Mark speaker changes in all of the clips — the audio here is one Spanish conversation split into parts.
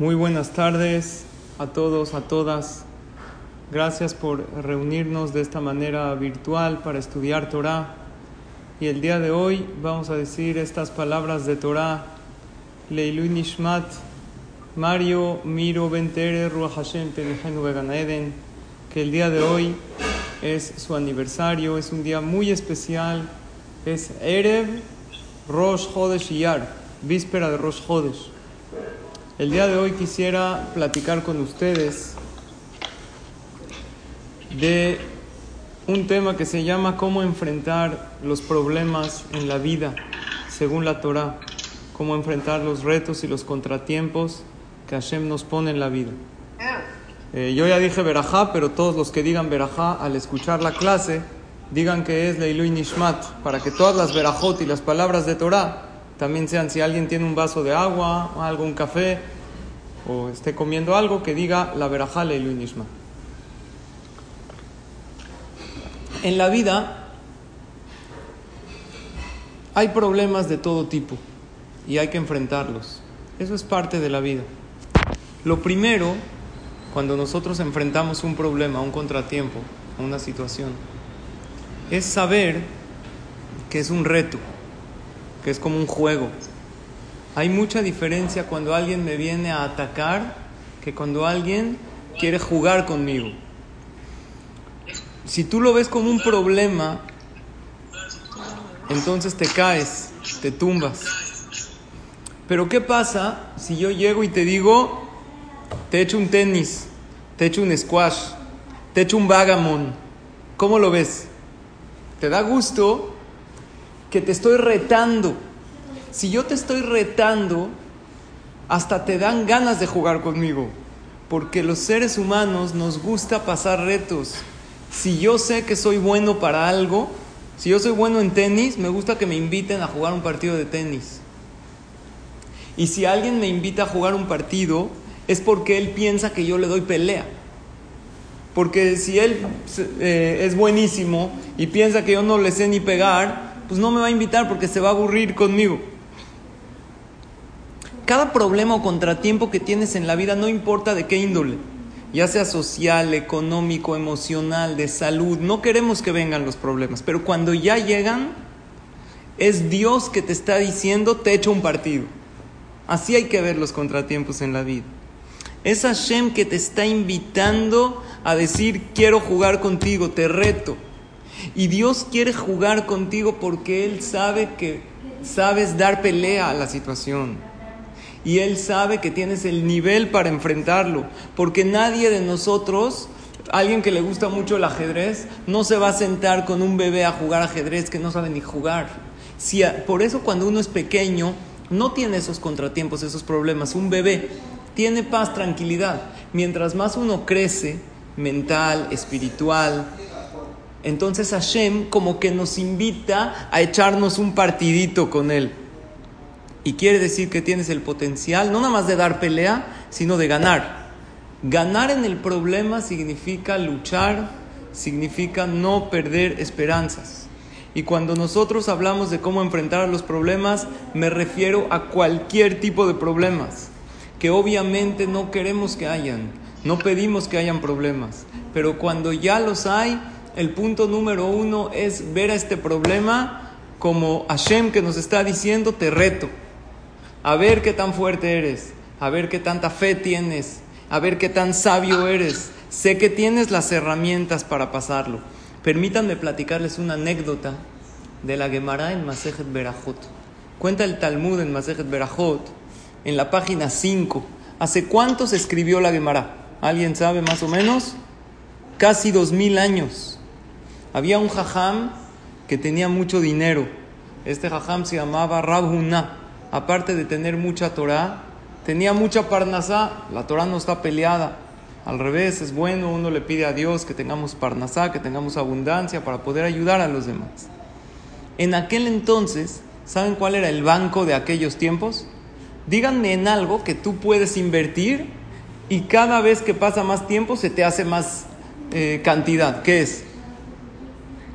Speaker 1: Muy buenas tardes a todos, a todas. Gracias por reunirnos de esta manera virtual para estudiar Torah. Y el día de hoy vamos a decir estas palabras de Torah. Leilu Nishmat, Mario Miro Bentere Ruach Hashem Eden. Que el día de hoy es su aniversario, es un día muy especial. Es Erev Rosh Chodesh Iyar, víspera de Rosh Chodesh. El día de hoy quisiera platicar con ustedes de un tema que se llama cómo enfrentar los problemas en la vida según la Torah, cómo enfrentar los retos y los contratiempos que Hashem nos pone en la vida. Eh, yo ya dije Berajá, pero todos los que digan Berajá al escuchar la clase, digan que es Leilu Nishmat, para que todas las Berajot y las palabras de Torah también sean, si alguien tiene un vaso de agua, o algo, un café, o esté comiendo algo, que diga la Berajá Leilu Nishmat. En la vida hay problemas de todo tipo y hay que enfrentarlos. Eso es parte de la vida. Lo primero, cuando nosotros enfrentamos un problema, un contratiempo, una situación, es saber que es un reto, que es como un juego. Hay mucha diferencia cuando alguien me viene a atacar que cuando alguien quiere jugar conmigo si tú lo ves como un problema, entonces te caes, te tumbas. Pero ¿qué pasa si yo llego y te digo, te echo un tenis, te echo un squash, te echo un vagamon? ¿Cómo lo ves? ¿Te da gusto que te estoy retando? Si yo te estoy retando, hasta te dan ganas de jugar conmigo, porque los seres humanos nos gusta pasar retos si yo sé que soy bueno para algo, si yo soy bueno en tenis, me gusta que me inviten a jugar un partido de tenis. Y si alguien me invita a jugar un partido, es porque él piensa que yo le doy pelea. Porque si él eh, es buenísimo y piensa que yo no le sé ni pegar, pues no me va a invitar porque se va a aburrir conmigo. Cada problema o contratiempo que tienes en la vida, no importa de qué índole, ya sea social, económico, emocional, de salud. No queremos que vengan los problemas, pero cuando ya llegan, es Dios que te está diciendo, te echo un partido. Así hay que ver los contratiempos en la vida. Es Hashem que te está invitando a decir, quiero jugar contigo, te reto. Y Dios quiere jugar contigo porque Él sabe que sabes dar pelea a la situación y Él sabe que tienes el nivel para enfrentarlo, porque nadie de nosotros, alguien que le gusta mucho el ajedrez, no se va a sentar con un bebé a jugar ajedrez que no sabe ni jugar. Si por eso cuando uno es pequeño, no tiene esos contratiempos, esos problemas. Un bebé tiene paz, tranquilidad. Mientras más uno crece, mental, espiritual, entonces Hashem como que nos invita a echarnos un partidito con Él. Y quiere decir que tienes el potencial, no nada más de dar pelea, sino de ganar. Ganar en el problema significa luchar, significa no perder esperanzas. Y cuando nosotros hablamos de cómo enfrentar los problemas, me refiero a cualquier tipo de problemas, que obviamente no queremos que hayan, no pedimos que hayan problemas, pero cuando ya los hay, el punto número uno es ver a este problema como Hashem que nos está diciendo, te reto a ver qué tan fuerte eres, a ver qué tanta fe tienes, a ver qué tan sabio eres. Sé que tienes las herramientas para pasarlo. Permítanme platicarles una anécdota de la Gemara en Masejet Berajot. Cuenta el Talmud en Masejet Berajot, en la página 5. ¿Hace cuánto se escribió la Gemara? ¿Alguien sabe más o menos? Casi dos mil años. Había un jajam que tenía mucho dinero. Este jajam se llamaba Rabhuna aparte de tener mucha Torah, tenía mucha parnasá, la Torah no está peleada. Al revés, es bueno, uno le pide a Dios que tengamos parnasá, que tengamos abundancia para poder ayudar a los demás. En aquel entonces, ¿saben cuál era el banco de aquellos tiempos? Díganme en algo que tú puedes invertir y cada vez que pasa más tiempo se te hace más eh, cantidad. ¿Qué es?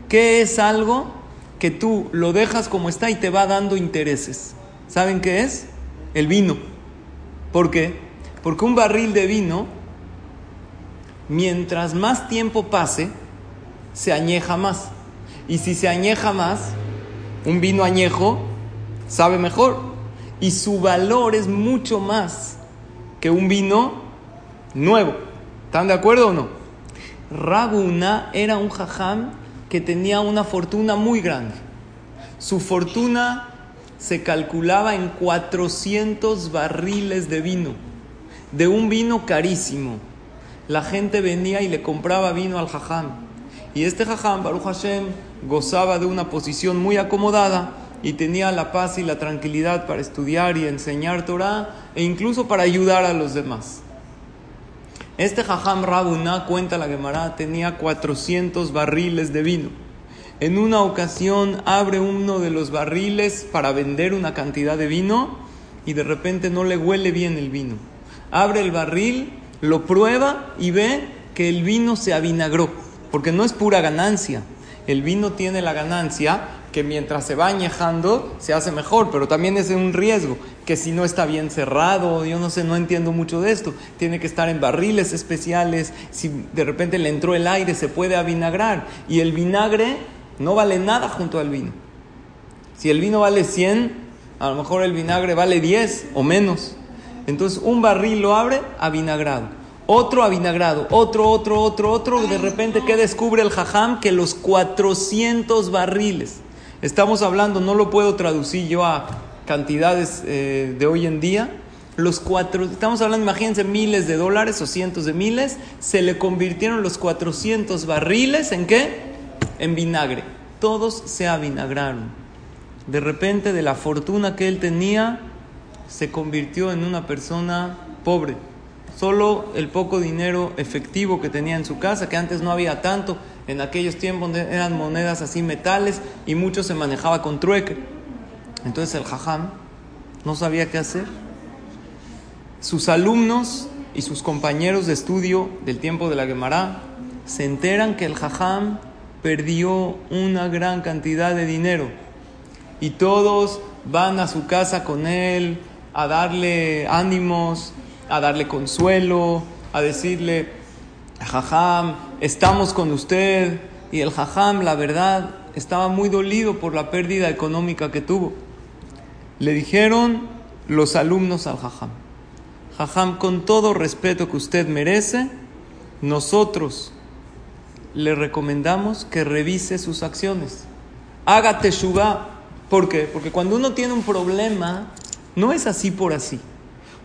Speaker 1: ¿Qué es algo que tú lo dejas como está y te va dando intereses? ¿Saben qué es? El vino. ¿Por qué? Porque un barril de vino, mientras más tiempo pase, se añeja más. Y si se añeja más, un vino añejo sabe mejor. Y su valor es mucho más que un vino nuevo. ¿Están de acuerdo o no? Rabuna era un jajam que tenía una fortuna muy grande. Su fortuna se calculaba en 400 barriles de vino, de un vino carísimo. La gente venía y le compraba vino al jajam. Y este jajam, Baruch Hashem, gozaba de una posición muy acomodada y tenía la paz y la tranquilidad para estudiar y enseñar Torah e incluso para ayudar a los demás. Este jajam Rabuna, cuenta la Gemara, tenía 400 barriles de vino. En una ocasión abre uno de los barriles para vender una cantidad de vino y de repente no le huele bien el vino. Abre el barril, lo prueba y ve que el vino se avinagró, porque no es pura ganancia. El vino tiene la ganancia que mientras se va añejando se hace mejor, pero también es un riesgo, que si no está bien cerrado, yo no sé, no entiendo mucho de esto, tiene que estar en barriles especiales, si de repente le entró el aire se puede avinagrar y el vinagre no vale nada junto al vino. Si el vino vale 100, a lo mejor el vinagre vale 10 o menos. Entonces un barril lo abre avinagrado, otro avinagrado, otro, otro, otro, otro. De repente, ¿qué descubre el jajam? Que los 400 barriles, estamos hablando, no lo puedo traducir yo a cantidades eh, de hoy en día, los cuatro, estamos hablando, imagínense, miles de dólares o cientos de miles, se le convirtieron los 400 barriles en qué? en vinagre. Todos se avinagraron. De repente de la fortuna que él tenía, se convirtió en una persona pobre. Solo el poco dinero efectivo que tenía en su casa, que antes no había tanto, en aquellos tiempos eran monedas así metales y mucho se manejaba con trueque. Entonces el jajam no sabía qué hacer. Sus alumnos y sus compañeros de estudio del tiempo de la Gemara se enteran que el jajam perdió una gran cantidad de dinero y todos van a su casa con él a darle ánimos, a darle consuelo, a decirle, jajam, estamos con usted. Y el jajam, la verdad, estaba muy dolido por la pérdida económica que tuvo. Le dijeron los alumnos al jajam, jajam, con todo respeto que usted merece, nosotros le recomendamos que revise sus acciones. Haga teshuva. ¿Por qué? Porque cuando uno tiene un problema, no es así por así.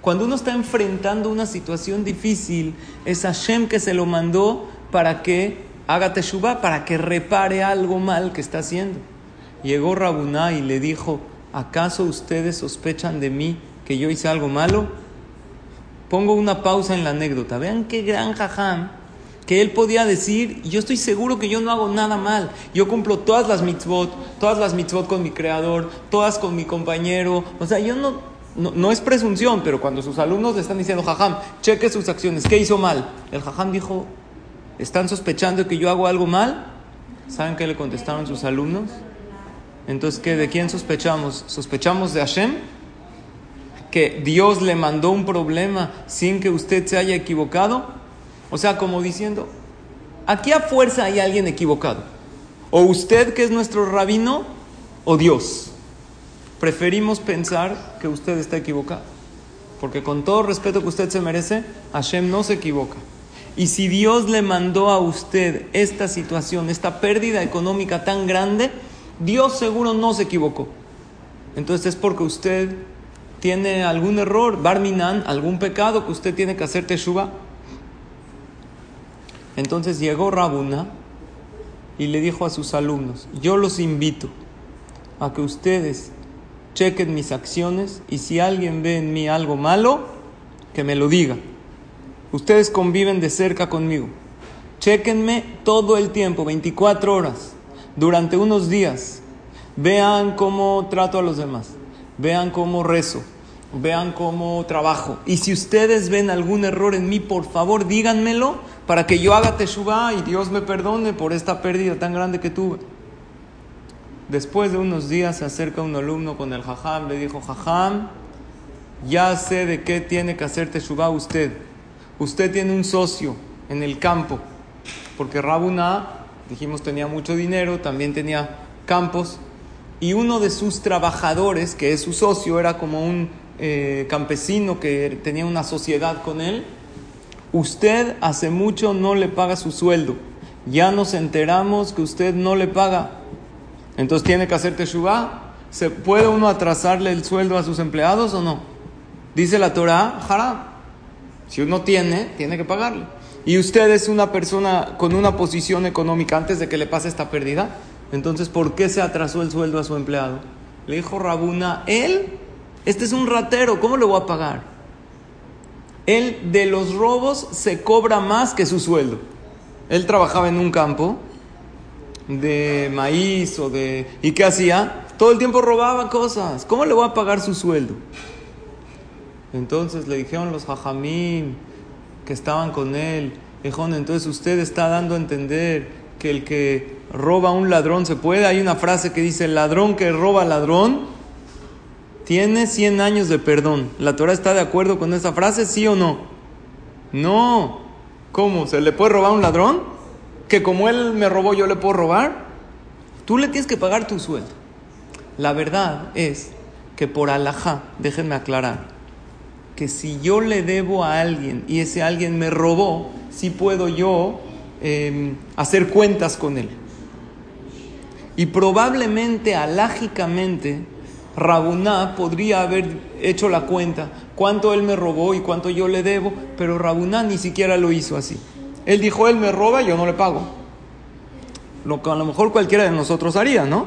Speaker 1: Cuando uno está enfrentando una situación difícil, es Hashem que se lo mandó para que haga teshuva, para que repare algo mal que está haciendo. Llegó Rabuná y le dijo, ¿acaso ustedes sospechan de mí que yo hice algo malo? Pongo una pausa en la anécdota. Vean qué gran jajam que él podía decir, yo estoy seguro que yo no hago nada mal, yo cumplo todas las mitzvot, todas las mitzvot con mi creador, todas con mi compañero, o sea, yo no, no, es presunción, pero cuando sus alumnos le están diciendo, jajam, cheque sus acciones, ¿qué hizo mal? El jajam dijo, ¿están sospechando que yo hago algo mal? ¿Saben qué le contestaron sus alumnos? Entonces, ¿qué, ¿de quién sospechamos? ¿Sospechamos de Hashem? ¿Que Dios le mandó un problema sin que usted se haya equivocado? O sea, como diciendo, aquí a fuerza hay alguien equivocado. O usted que es nuestro rabino, o Dios. Preferimos pensar que usted está equivocado. Porque con todo respeto que usted se merece, Hashem no se equivoca. Y si Dios le mandó a usted esta situación, esta pérdida económica tan grande, Dios seguro no se equivocó. Entonces es porque usted tiene algún error, Barminan, algún pecado que usted tiene que hacer teshuva. Entonces llegó Rabuna y le dijo a sus alumnos, yo los invito a que ustedes chequen mis acciones y si alguien ve en mí algo malo, que me lo diga. Ustedes conviven de cerca conmigo. Chéquenme todo el tiempo, 24 horas, durante unos días. Vean cómo trato a los demás. Vean cómo rezo. Vean cómo trabajo. Y si ustedes ven algún error en mí, por favor, díganmelo para que yo haga teshuva y Dios me perdone por esta pérdida tan grande que tuve. Después de unos días se acerca un alumno con el jajam, le dijo, jajam, ya sé de qué tiene que hacer teshuva usted. Usted tiene un socio en el campo porque Rabuna, dijimos, tenía mucho dinero, también tenía campos, y uno de sus trabajadores, que es su socio, era como un eh, campesino que tenía una sociedad con él, usted hace mucho no le paga su sueldo, ya nos enteramos que usted no le paga, entonces tiene que hacer teshuva, ¿se puede uno atrasarle el sueldo a sus empleados o no? Dice la Torah, haram, si uno tiene, tiene que pagarle y usted es una persona con una posición económica antes de que le pase esta pérdida, entonces ¿por qué se atrasó el sueldo a su empleado? Le dijo Rabuna, él, este es un ratero, ¿cómo le voy a pagar? Él de los robos se cobra más que su sueldo. Él trabajaba en un campo de maíz o de... ¿Y qué hacía? Todo el tiempo robaba cosas. ¿Cómo le voy a pagar su sueldo? Entonces le dijeron los jajamín, que estaban con él. Ejón, entonces usted está dando a entender que el que roba a un ladrón se puede. Hay una frase que dice, el ladrón que roba ladrón tiene 100 años de perdón. ¿La Torah está de acuerdo con esa frase, sí o no? No. ¿Cómo? ¿Se le puede robar a un ladrón? ¿Que como él me robó yo le puedo robar? Tú le tienes que pagar tu sueldo. La verdad es que por alajá, déjenme aclarar, que si yo le debo a alguien y ese alguien me robó, sí puedo yo em, hacer cuentas con él. Y probablemente, alágicamente, Rabuná podría haber hecho la cuenta, cuánto él me robó y cuánto yo le debo, pero Rabuná ni siquiera lo hizo así. Él dijo, él me roba, yo no le pago. Lo que a lo mejor cualquiera de nosotros haría, ¿no?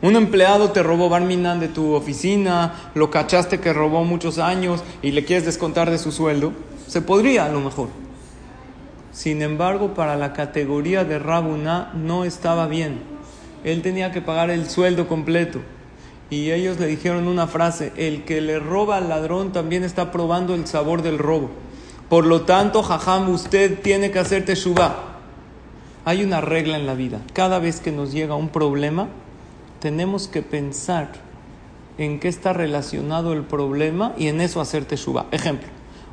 Speaker 1: Un empleado te robó Barminan de tu oficina, lo cachaste que robó muchos años y le quieres descontar de su sueldo. Se podría a lo mejor. Sin embargo, para la categoría de Rabuna no estaba bien. Él tenía que pagar el sueldo completo. Y ellos le dijeron una frase, el que le roba al ladrón también está probando el sabor del robo. Por lo tanto, jajam, usted tiene que hacer teshuva. Hay una regla en la vida. Cada vez que nos llega un problema, tenemos que pensar en qué está relacionado el problema y en eso hacer teshuva. Ejemplo,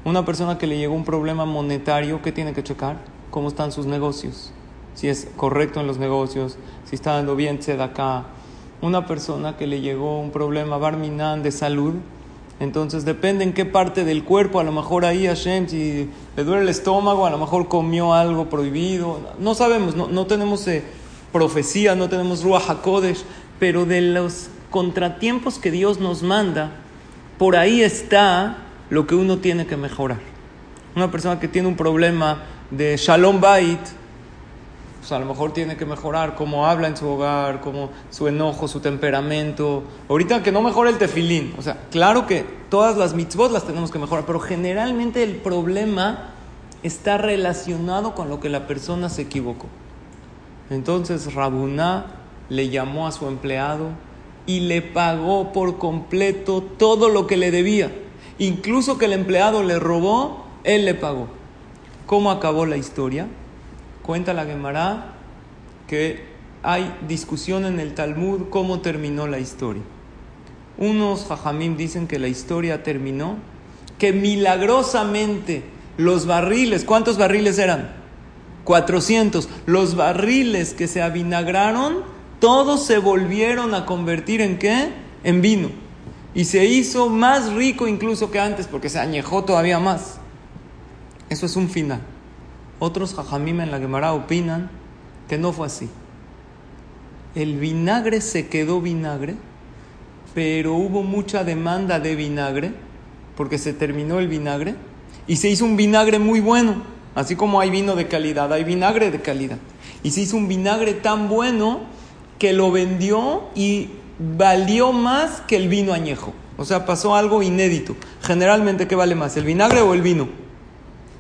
Speaker 1: una persona que le llegó un problema monetario, ¿qué tiene que checar? ¿Cómo están sus negocios? Si es correcto en los negocios, si está dando bien acá. Una persona que le llegó un problema barminan de salud, entonces depende en qué parte del cuerpo, a lo mejor ahí Hashem, si le duele el estómago, a lo mejor comió algo prohibido, no sabemos, no, tenemos eh, profecía, no tenemos Ruach HaKodesh, pero de los contratiempos que Dios nos manda, por ahí está lo que uno tiene que mejorar. Una persona que tiene un problema de Shalom Bait, pues a lo mejor tiene que mejorar cómo habla en su hogar, cómo su enojo, su temperamento. Ahorita que no mejore el tefilín. O sea, claro que todas las mitzvot las tenemos que mejorar, pero generalmente el problema está relacionado con lo que la persona se equivocó. Entonces Rabuná le llamó a su empleado y le pagó por completo todo lo que le debía. Incluso que el empleado le robó, él le pagó. ¿Cómo acabó la historia? Cuenta la Gemara que hay discusión en el Talmud cómo terminó la historia. Unos jajamim dicen que la historia terminó, que milagrosamente los barriles, ¿cuántos barriles eran? 400. Los barriles que se avinagraron todos se volvieron a convertir en qué? En vino. Y se hizo más rico incluso que antes porque se añejó todavía más. Eso es un final. Otros jajamim en la Gemara opinan que no fue así. El vinagre se quedó vinagre, pero hubo mucha demanda de vinagre porque se terminó el vinagre y se hizo un vinagre muy bueno. Así como hay vino de calidad, hay vinagre de calidad. Y se hizo un vinagre tan bueno que lo vendió y valió más que el vino añejo. O sea, pasó algo inédito. Generalmente, ¿qué vale más? ¿El vinagre o el vino?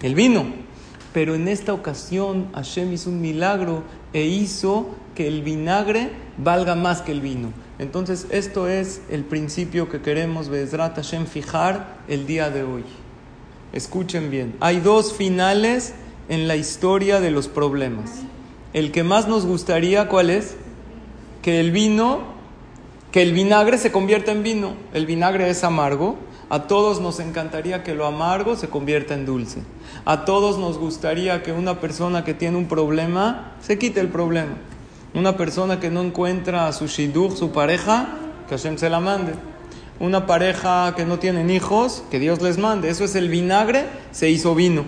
Speaker 1: El vino. Pero en esta ocasión Hashem hizo un milagro e hizo que el vinagre valga más que el vino. Entonces, esto es el principio que queremos, Bezrat Hashem, fijar el día de hoy. Escuchen bien. Hay dos finales en la historia de los problemas. El que más nos gustaría, ¿cuál es? Que el vino, que el vinagre se convierta en vino. El vinagre es amargo. A todos nos encantaría que lo amargo se convierta en dulce. A todos nos gustaría que una persona que tiene un problema se quite el problema. Una persona que no encuentra a su shidduch, su pareja, que Hashem se la mande. Una pareja que no tienen hijos, que Dios les mande. Eso es el vinagre, se hizo vino.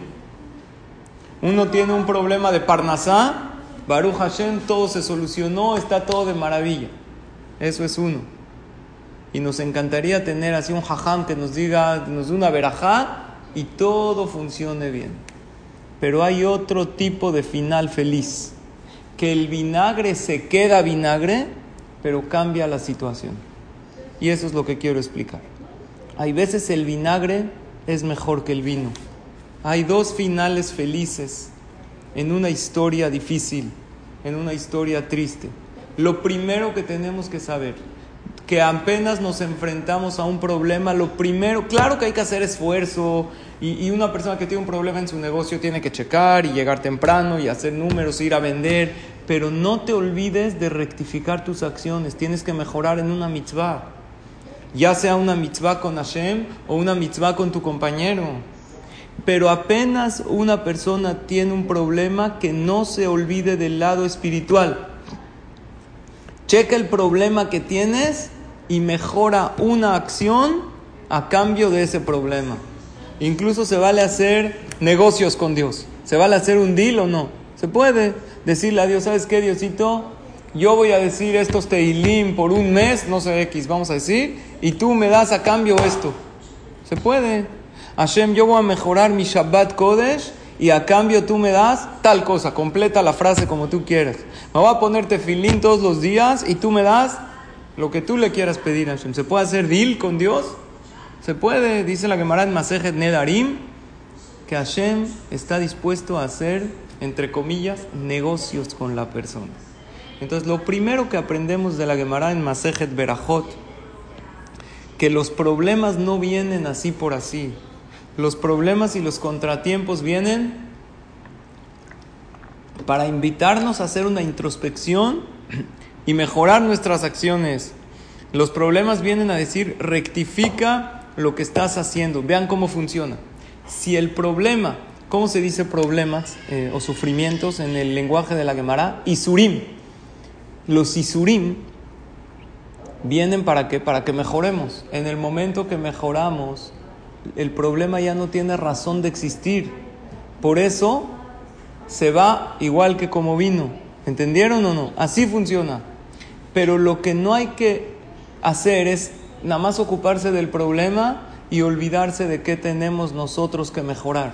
Speaker 1: Uno tiene un problema de Parnasá, Baruch Hashem, todo se solucionó, está todo de maravilla. Eso es uno. Y nos encantaría tener así un jajam que nos diga, nos dé una verajá y todo funcione bien. Pero hay otro tipo de final feliz, que el vinagre se queda vinagre, pero cambia la situación. Y eso es lo que quiero explicar. Hay veces el vinagre es mejor que el vino. Hay dos finales felices en una historia difícil, en una historia triste. Lo primero que tenemos que saber, que apenas nos enfrentamos a un problema, lo primero, claro que hay que hacer esfuerzo y, una persona que tiene un problema en su negocio tiene que checar y llegar temprano y hacer números, ir a vender, pero no te olvides de rectificar tus acciones, tienes que mejorar en una mitzvah, ya sea una mitzvah con Hashem o una mitzvah con tu compañero. Pero apenas una persona tiene un problema que no se olvide del lado espiritual. Checa el problema que tienes y mejora una acción a cambio de ese problema. Incluso se vale hacer negocios con Dios. ¿Se vale hacer un deal o no? Se puede decirle a Dios, ¿sabes qué, Diosito? Yo voy a decir estos teilim por un mes, no sé X, vamos a decir, y tú me das a cambio esto. Se puede. Hashem, yo voy a mejorar mi Shabbat Kodesh y a cambio tú me das tal cosa, completa la frase como tú quieras. Me voy a ponerte filín todos los días y tú me das lo que tú le quieras pedir a Hashem. ¿Se puede hacer deal con Dios? Se puede, dice la Gemara en Masejet Nedarim, que Hashem está dispuesto a hacer, entre comillas, negocios con la persona. Entonces, lo primero que aprendemos de la Gemara en Masejet Berajot, que los problemas no vienen así por así los problemas y los contratiempos vienen para invitarnos a hacer una introspección y mejorar nuestras acciones. Los problemas vienen a decir, rectifica lo que estás haciendo. Vean cómo funciona. Si el problema, ¿cómo se dice problemas eh, o sufrimientos en el lenguaje de la Gemara? Isurim. Los Isurim vienen para qué? Para que mejoremos. En el momento que mejoramos, el problema ya no tiene razón de existir. Por eso se va igual que como vino. ¿Entendieron o no? Así funciona. Pero lo que no hay que hacer es nada más ocuparse del problema y olvidarse de qué tenemos nosotros que mejorar.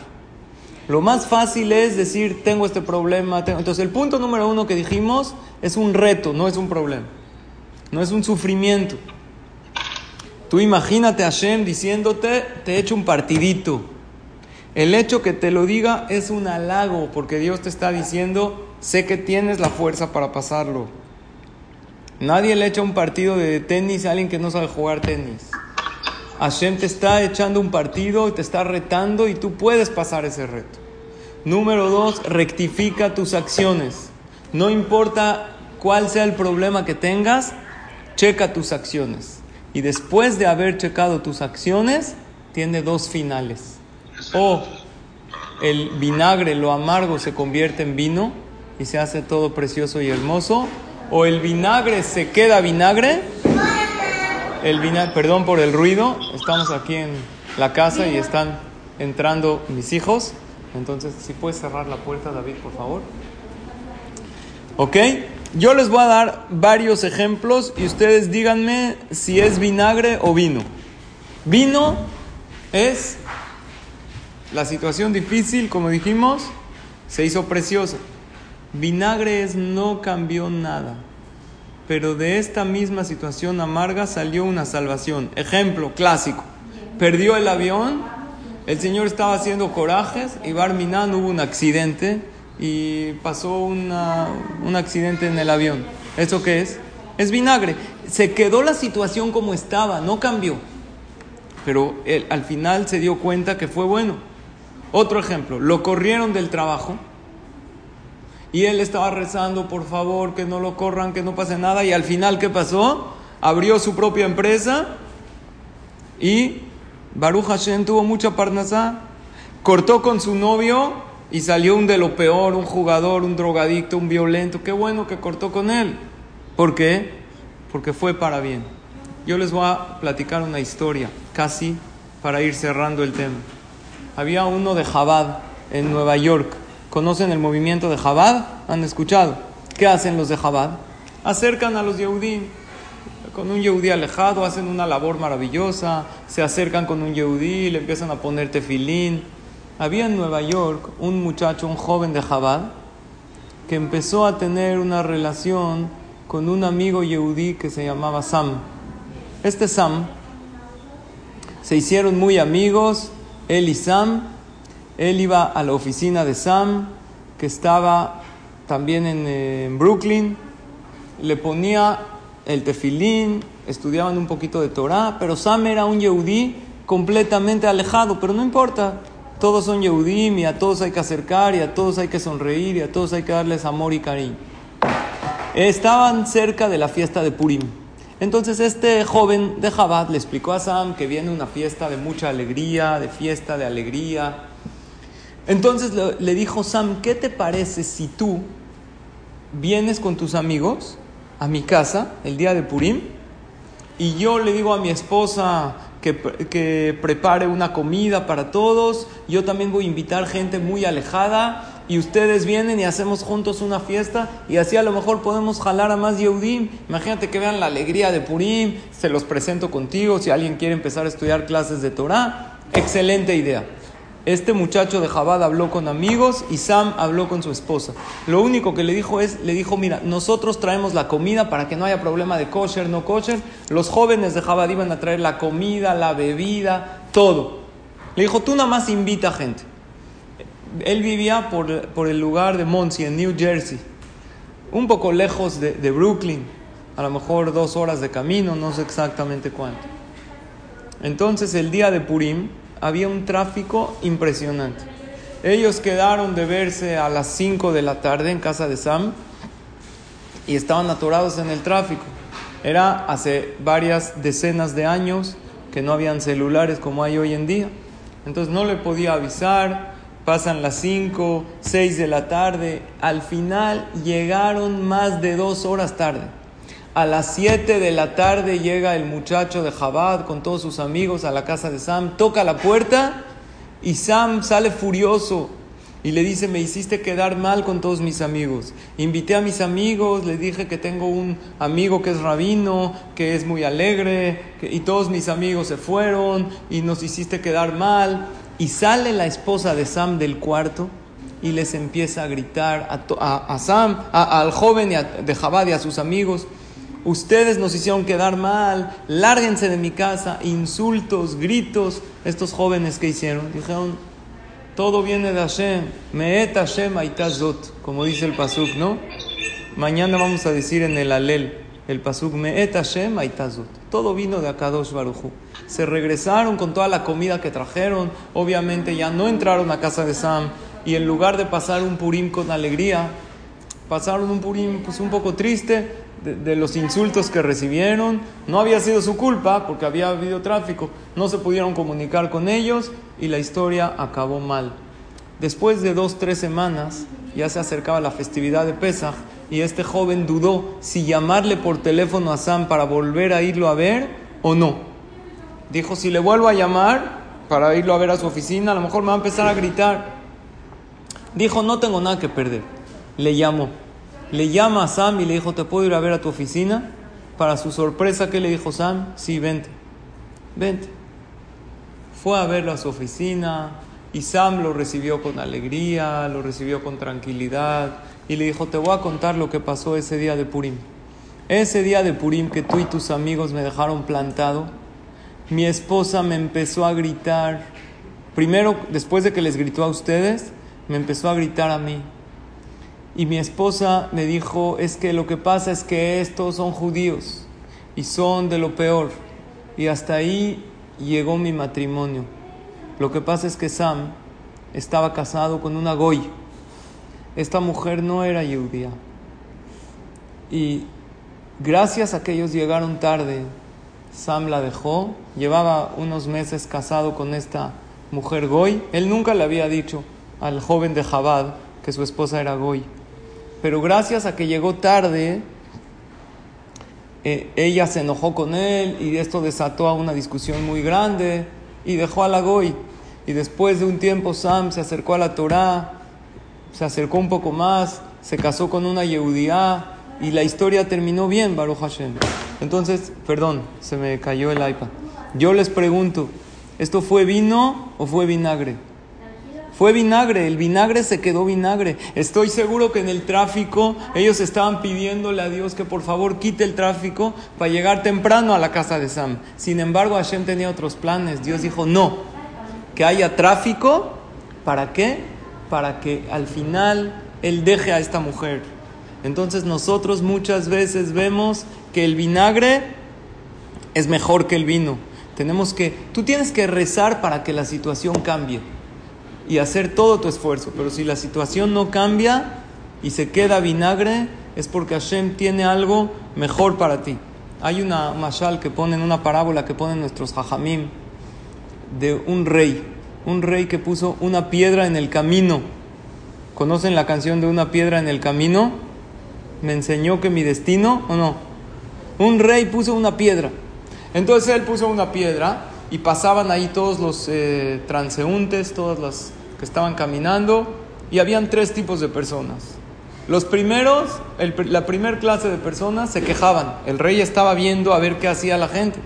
Speaker 1: Lo más fácil es decir, tengo este problema. Entonces, el punto número uno que dijimos es un reto, no es un problema. No es un sufrimiento. Tú imagínate a Hashem diciéndote, te he hecho un partidito. El hecho que te lo diga es un halago, porque Dios te está diciendo, sé que tienes la fuerza para pasarlo. Nadie le echa un partido de tenis a alguien que no sabe jugar tenis. Hashem te está echando un partido y te está retando y tú puedes pasar ese reto. Número dos, rectifica tus acciones. No importa cuál sea el problema que tengas, checa tus acciones y después de haber checado tus acciones, tiene dos finales. O el vinagre, lo amargo, se convierte en vino y se hace todo precioso y hermoso. O el vinagre se queda vinagre. El vinagre, perdón por el ruido, estamos aquí en la casa y están entrando mis hijos. Entonces, si puedes cerrar la puerta, David, por favor. ¿Ok? Yo les voy a dar varios ejemplos y ustedes díganme si es vinagre o vino. Vino es la situación difícil, como dijimos, se hizo preciosa. Vinagre es no cambió nada. pero de esta misma situación amarga salió una salvación. Ejemplo clásico, perdió el avión, el Señor estaba haciendo corajes y Barminan hubo un accidente y pasó un accidente en el avión. ¿Eso qué es? Es vinagre. Se quedó la situación como estaba, no cambió. Pero él, al final se dio cuenta que fue bueno. Otro ejemplo, lo corrieron del trabajo y él estaba rezando, por favor, que no lo corran, que no pase nada. Y al final, ¿qué pasó? Abrió su propia empresa y Baruch Hashem tuvo mucha parnasá. Cortó con su novio y salió un de lo peor, un jugador, un drogadicto, un violento. Qué bueno que cortó con él. ¿Por qué? Porque fue para bien. Yo les voy a platicar una historia, casi para ir cerrando el tema. Había uno de Jabad en Nueva York ¿Conocen el movimiento de Chabad? ¿Han escuchado? ¿Qué hacen los de Chabad? Acercan a los Yehudim. Con un Yehudí alejado hacen una labor maravillosa. Se acercan con un Yehudí, le empiezan a poner tefilín. Había en Nueva York un muchacho, un joven de Chabad, que empezó a tener una relación con un amigo Yehudí que se llamaba Sam. Este Sam se hicieron muy amigos, él y Sam, él iba a la oficina de Sam, que estaba también en, Brooklyn, le ponía el tefilín, estudiaban un poquito de Torah, pero Sam era un yehudí completamente alejado, pero no importa, todos son yehudim y a todos hay que acercar y a todos hay que sonreír y a todos hay que darles amor y cariño. Estaban cerca de la fiesta de Purim. Entonces este joven de Chabad le explicó a Sam que viene una fiesta de mucha alegría, de fiesta de alegría, entonces le dijo Sam, ¿qué te parece si tú vienes con tus amigos a mi casa el día de Purim y yo le digo a mi esposa que, que, prepare una comida para todos, yo también voy a invitar gente muy alejada y ustedes vienen y hacemos juntos una fiesta y así a lo mejor podemos jalar a más Yehudim. Imagínate que vean la alegría de Purim, se los presento contigo si alguien quiere empezar a estudiar clases de Torah. Excelente idea. Este muchacho de Jabad habló con amigos y Sam habló con su esposa. Lo único que le dijo es, le dijo, mira, nosotros traemos la comida para que no haya problema de kosher, no kosher. Los jóvenes de Jabad iban a traer la comida, la bebida, todo. Le dijo, tú nada más invita gente. Él vivía por, el lugar de Monsi, en New Jersey, un poco lejos de, de Brooklyn, a lo mejor dos horas de camino, no sé exactamente cuánto. Entonces el día de Purim, había un tráfico impresionante. Ellos quedaron de verse a las 5 de la tarde en casa de Sam y estaban atorados en el tráfico. Era hace varias decenas de años que no habían celulares como hay hoy en día. Entonces no le podía avisar, pasan las 5, 6 de la tarde, al final llegaron más de dos horas tarde. A las 7 de la tarde llega el muchacho de Jabad con todos sus amigos a la casa de Sam, toca la puerta y Sam sale furioso y le dice, me hiciste quedar mal con todos mis amigos. Invité a mis amigos, le dije que tengo un amigo que es rabino, que es muy alegre, y todos mis amigos se fueron y nos hiciste quedar mal. Y sale la esposa de Sam del cuarto y les empieza a gritar a, Sam, al joven de Jabad y a sus amigos ustedes nos hicieron quedar mal, lárguense de mi casa, insultos, gritos, estos jóvenes que hicieron, dijeron, todo viene de Hashem, meet Hashem aitazot, como dice el pasuk, ¿no? Mañana vamos a decir en el alel, el pasuk, meet Hashem aitazot, todo vino de Akadosh Baruchu. Se regresaron con toda la comida que trajeron, obviamente ya no entraron a casa de Sam, y en lugar de pasar un purim con alegría, pasaron un purim pues un poco triste, de, los insultos que recibieron. No había sido su culpa porque había habido tráfico. No se pudieron comunicar con ellos y la historia acabó mal. Después de dos, tres semanas, ya se acercaba la festividad de Pesach y este joven dudó si llamarle por teléfono a Sam para volver a irlo a ver o no. Dijo, si le vuelvo a llamar para irlo a ver a su oficina, a lo mejor me va a empezar a gritar. Dijo, no tengo nada que perder. Le llamó le llama a Sam y le dijo, ¿te puedo ir a ver a tu oficina? Para su sorpresa, ¿qué le dijo Sam? Sí, vente, vente. Fue a verlo a su oficina y Sam lo recibió con alegría, lo recibió con tranquilidad y le dijo, te voy a contar lo que pasó ese día de Purim. Ese día de Purim que tú y tus amigos me dejaron plantado, mi esposa me empezó a gritar. Primero, después de que les gritó a ustedes, me empezó a gritar a mí. Y mi esposa me dijo, es que lo que pasa es que estos son judíos y son de lo peor. Y hasta ahí llegó mi matrimonio. Lo que pasa es que Sam estaba casado con una goy. Esta mujer no era judía. Y gracias a que ellos llegaron tarde, Sam la dejó. Llevaba unos meses casado con esta mujer goy. Él nunca le había dicho al joven de Jabad que su esposa era goy. Pero gracias a que llegó tarde, eh, ella se enojó con él y esto desató a una discusión muy grande y dejó a la goy. Y después de un tiempo Sam se acercó a la Torá, se acercó un poco más, se casó con una Yehudiá y la historia terminó bien, Baruch Hashem. Entonces, perdón, se me cayó el iPad. Yo les pregunto, ¿esto fue vino o fue vinagre? Fue vinagre, el vinagre se quedó vinagre. Estoy seguro que en el tráfico ellos estaban pidiéndole a Dios que por favor quite el tráfico para llegar temprano a la casa de Sam. Sin embargo, Hashem tenía otros planes. Dios dijo, no, que haya tráfico. ¿Para qué? Para que al final Él deje a esta mujer. Entonces nosotros muchas veces vemos que el vinagre es mejor que el vino. Tenemos que, tú tienes que rezar para que la situación cambie y hacer todo tu esfuerzo. Pero si la situación no cambia y se queda vinagre, es porque Hashem tiene algo mejor para ti. Hay una mashal que ponen, una parábola que ponen nuestros hajamim de un rey. Un rey que puso una piedra en el camino. ¿Conocen la canción de una piedra en el camino? ¿Me enseñó que mi destino o no? Un rey puso una piedra. Entonces él puso una piedra y pasaban ahí todos los eh, transeúntes, todas las que estaban caminando, y habían tres tipos de personas. Los primeros, la primera clase de personas se quejaban. El rey estaba viendo a ver qué hacía la gente.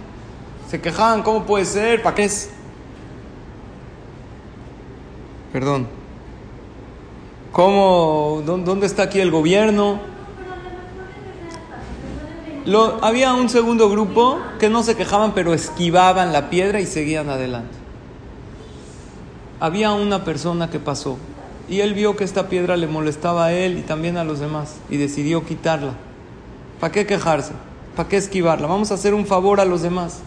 Speaker 1: Se quejaban, ¿cómo puede ser? ¿Para qué es? Perdón. ¿Cómo? ¿Dónde está aquí el gobierno? Había un segundo grupo que no se quejaban, pero esquivaban la piedra y seguían adelante. Había una persona que pasó y él vio que esta piedra le molestaba a él y también a los demás y decidió quitarla. ¿Para qué quejarse? ¿Para qué esquivarla? Vamos a hacer un favor a los demás.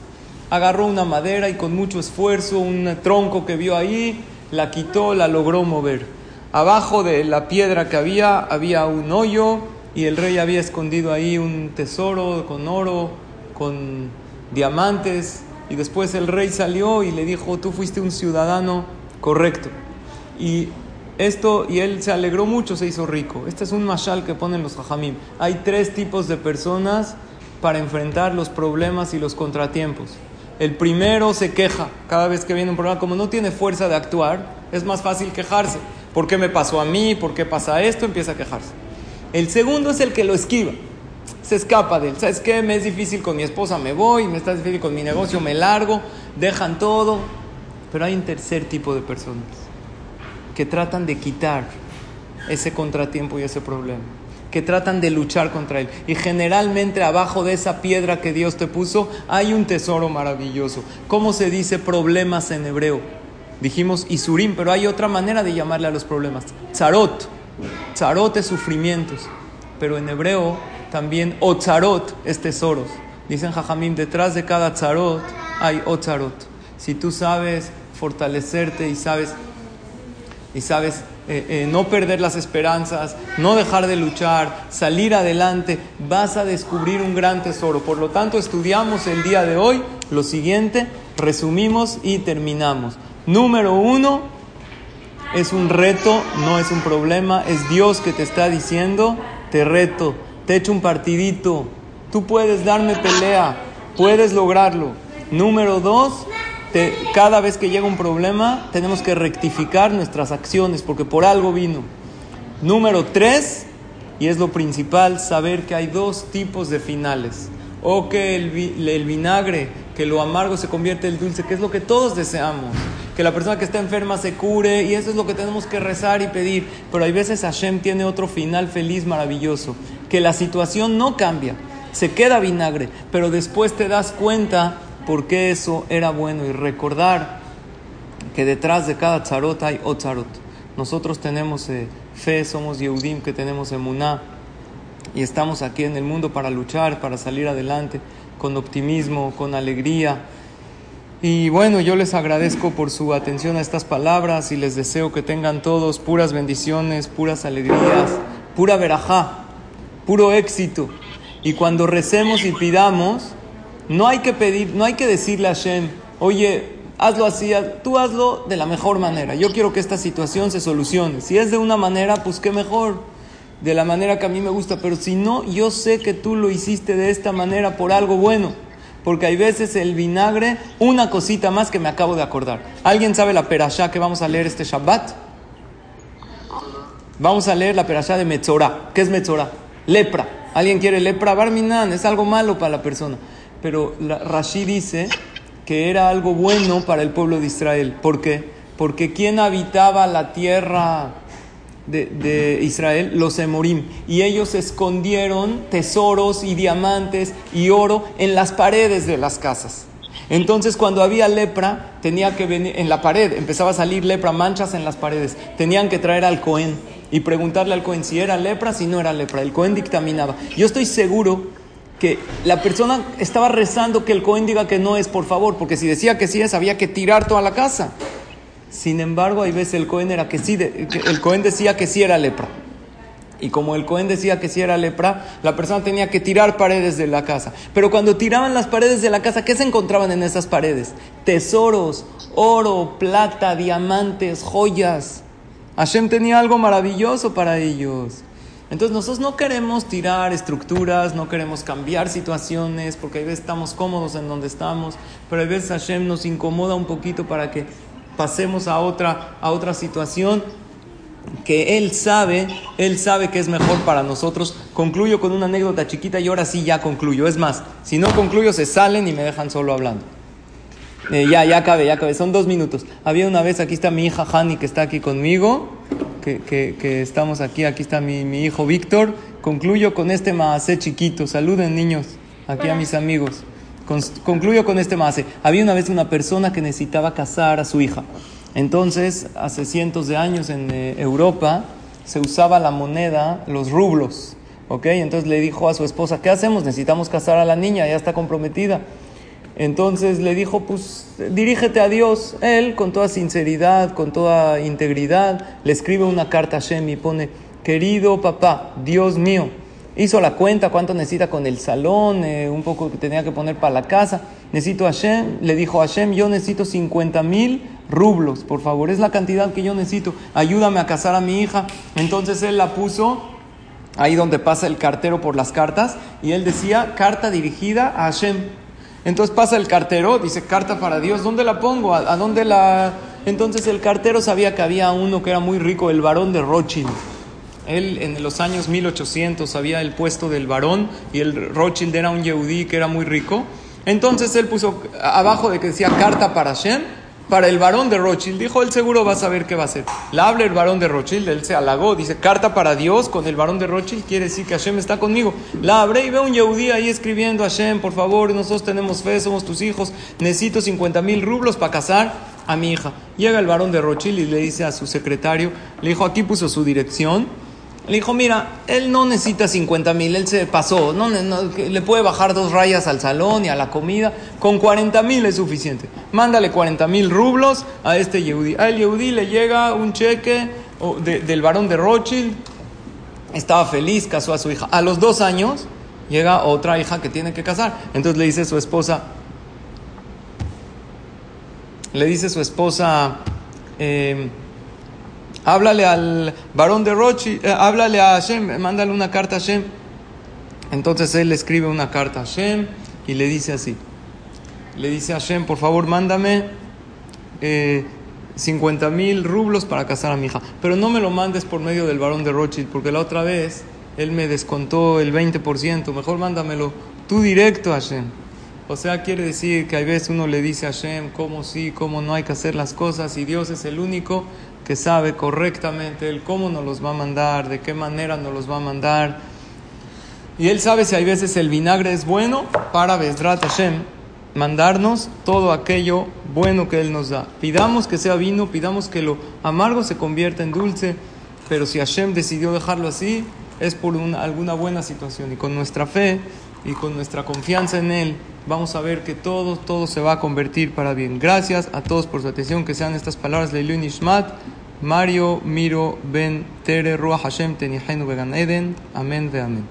Speaker 1: Agarró una madera y con mucho esfuerzo, un tronco que vio ahí, la quitó, la logró mover. Abajo de la piedra que había había un hoyo y el rey había escondido ahí un tesoro con oro, con diamantes, y después el rey salió y le dijo, tú fuiste un ciudadano correcto. Y esto, y él se alegró mucho, se hizo rico. Este es un mashal que ponen los hajamim. Hay tres tipos de personas para enfrentar los problemas y los contratiempos. El primero se queja cada vez que viene un problema, como no tiene fuerza de actuar, es más fácil quejarse. ¿Por qué me pasó a mí? ¿Por qué pasa esto? Empieza a quejarse. El segundo es el que lo esquiva. Se escapa de él. ¿Sabes qué? Me es difícil con mi esposa, me voy. Me está difícil con mi negocio, me largo. Dejan todo. Pero hay un tercer tipo de personas que tratan de quitar ese contratiempo y ese problema. Que tratan de luchar contra él. Y generalmente abajo de esa piedra que Dios te puso hay un tesoro maravilloso. ¿Cómo se dice problemas en hebreo? Dijimos Isurim, pero hay otra manera de llamarle a los problemas. Zarot Tzarot es sufrimientos, pero en hebreo también Otzarot es tesoros. Dicen Jajamim, detrás de cada tzarot hay Otzarot. Si tú sabes fortalecerte y sabes, y sabes eh, eh, no perder las esperanzas, no dejar de luchar, salir adelante, vas a descubrir un gran tesoro. Por lo tanto, estudiamos el día de hoy lo siguiente, resumimos y terminamos. Número uno, es un reto, no es un problema, es Dios que te está diciendo, te reto, te echo un partidito, tú puedes darme pelea, puedes lograrlo. Número dos, cada vez que llega un problema tenemos que rectificar nuestras acciones porque por algo vino. Número tres, y es lo principal, saber que hay dos tipos de finales. O que el, vinagre, que lo amargo se convierte en dulce, que es lo que todos deseamos que la persona que está enferma se cure y eso es lo que tenemos que rezar y pedir. Pero hay veces Hashem tiene otro final feliz, maravilloso, que la situación no cambia. se queda vinagre, pero después te das cuenta por qué eso era bueno y recordar que detrás de cada tzarot hay otzarot. Nosotros tenemos eh, fe, somos Yehudim que tenemos emuná y estamos aquí en el mundo para luchar, para salir adelante con optimismo, con alegría. Y bueno, yo les agradezco por su atención a estas palabras y les deseo que tengan todos puras bendiciones, puras alegrías, pura verajá, puro éxito. Y cuando recemos y pidamos, no hay que pedir, no hay que decirle a Hashem, oye, hazlo así, tú hazlo de la mejor manera. Yo quiero que esta situación se solucione. Si es de una manera, pues qué mejor, de la manera que a mí me gusta. Pero si no, yo sé que tú lo hiciste de esta manera por algo bueno. Porque hay veces el vinagre, una cosita más que me acabo de acordar. ¿Alguien sabe la perashá que vamos a leer este Shabbat? Vamos a leer la perashá de Metzorah. ¿Qué es Metzorah? Lepra. ¿Alguien quiere lepra? Barminan, es algo malo para la persona. Pero Rashi dice que era algo bueno para el pueblo de Israel. ¿Por qué? Porque quien habitaba la tierra de, Israel, los Emorim, y ellos escondieron tesoros y diamantes y oro en las paredes de las casas. Entonces cuando había lepra, tenía que venir en la pared, empezaba a salir lepra, manchas en las paredes, tenían que traer al Cohen y preguntarle al Cohen si era lepra, si no era lepra. El Cohen dictaminaba. Yo estoy seguro que la persona estaba rezando que el Cohen diga que no es, por favor, porque si decía que sí es, había que tirar toda la casa. Sin embargo, hay veces el Cohen era que sí, el Cohen decía que sí era lepra. Y como el Cohen decía que sí era lepra, la persona tenía que tirar paredes de la casa. Pero cuando tiraban las paredes de la casa, ¿qué se encontraban en esas paredes? Tesoros, oro, plata, diamantes, joyas. Hashem tenía algo maravilloso para ellos. Entonces nosotros no queremos tirar estructuras, no queremos cambiar situaciones, porque a veces estamos cómodos en donde estamos, pero a veces Hashem nos incomoda un poquito para que pasemos a otra, a otra situación que Él sabe, Él sabe que es mejor para nosotros. Concluyo con una anécdota chiquita y ahora sí ya concluyo. Es más, si no concluyo se salen y me dejan solo hablando. Eh, ya, ya cabe, ya cabe. Son dos minutos. Había una vez, aquí está mi hija Hani que está aquí conmigo que, estamos aquí. Aquí está mi, hijo Víctor. Concluyo con este maase chiquito. Saluden niños, aquí a mis amigos. Concluyo con este maase. Había una vez una persona que necesitaba casar a su hija. Entonces, hace cientos de años en eh, Europa se usaba la moneda, los rublos. ¿Ok? Entonces le dijo a su esposa, ¿qué hacemos? Necesitamos casar a la niña, ya está comprometida. Entonces le dijo, pues dirígete a Dios. Él, con toda sinceridad, con toda integridad, le escribe una carta a Hashem y pone, querido papá, Dios mío, hizo la cuenta cuánto necesita con el salón, eh, un poco que tenía que poner para la casa. Necesito a Hashem, le dijo a Hashem, yo necesito 50 mil rublos, por favor, es la cantidad que yo necesito, ayúdame a casar a mi hija. Entonces él la puso ahí donde pasa el cartero por las cartas y él decía, carta dirigida a Hashem. Entonces pasa el cartero, dice carta para Dios, ¿dónde la pongo? ¿A, dónde la...? Entonces el cartero sabía que había uno que era muy rico, el varón de Rothschild. Él en los años 1800 había el puesto del varón y el Rothschild era un yehudí que era muy rico. Entonces él puso abajo de que decía carta para Shem, para el varón de Rothschild. Dijo, él seguro va a saber qué va a hacer. La habla el varón de Rothschild, él se halagó, dice, carta para Dios con el varón de Rothschild, quiere decir que Hashem está conmigo. La abre y ve un Yehudí ahí escribiendo, Hashem, por favor, nosotros tenemos fe, somos tus hijos, necesito 50 mil rublos para casar a mi hija. Llega el varón de Rothschild y le dice a su secretario, le dijo, aquí puso su dirección le dijo, mira, él no necesita 50 mil, él se pasó, no, le puede bajar dos rayas al salón y a la comida, con 40 mil es suficiente. Mándale 40 mil rublos a este Yehudi. A el Yehudi le llega un cheque del varón de Rothschild, estaba feliz, casó a su hija. A los dos años llega otra hija que tiene que casar. Entonces le dice su esposa, le dice su esposa, eh, háblale al varón de Rochi, eh, háblale a Hashem, mándale una carta a Hashem. Entonces él le escribe una carta a Hashem y le dice así. Le dice a Hashem, por favor, mándame 50 eh, mil rublos para casar a mi hija. Pero no me lo mandes por medio del varón de Rothschild, porque la otra vez él me descontó el 20%. Mejor mándamelo tú directo a Hashem. O sea, quiere decir que a veces uno le dice a Hashem cómo sí, cómo no hay que hacer las cosas y Dios es el único que sabe correctamente el cómo nos los va a mandar, de qué manera nos los va a mandar. Y Él sabe si hay veces el vinagre es bueno para Besdrat Hashem mandarnos todo aquello bueno que Él nos da. Pidamos que sea vino, pidamos que lo amargo se convierta en dulce, pero si Hashem decidió dejarlo así, es por alguna buena situación. Y con nuestra fe y con nuestra confianza en Él, vamos a ver que todo, todo se va a convertir para bien. Gracias a todos por su atención, que sean estas palabras de Ilun Ishmat, Mario Miro Ben Tere Ruach Hashem Tenihenu Began Eden. Amén ve amén.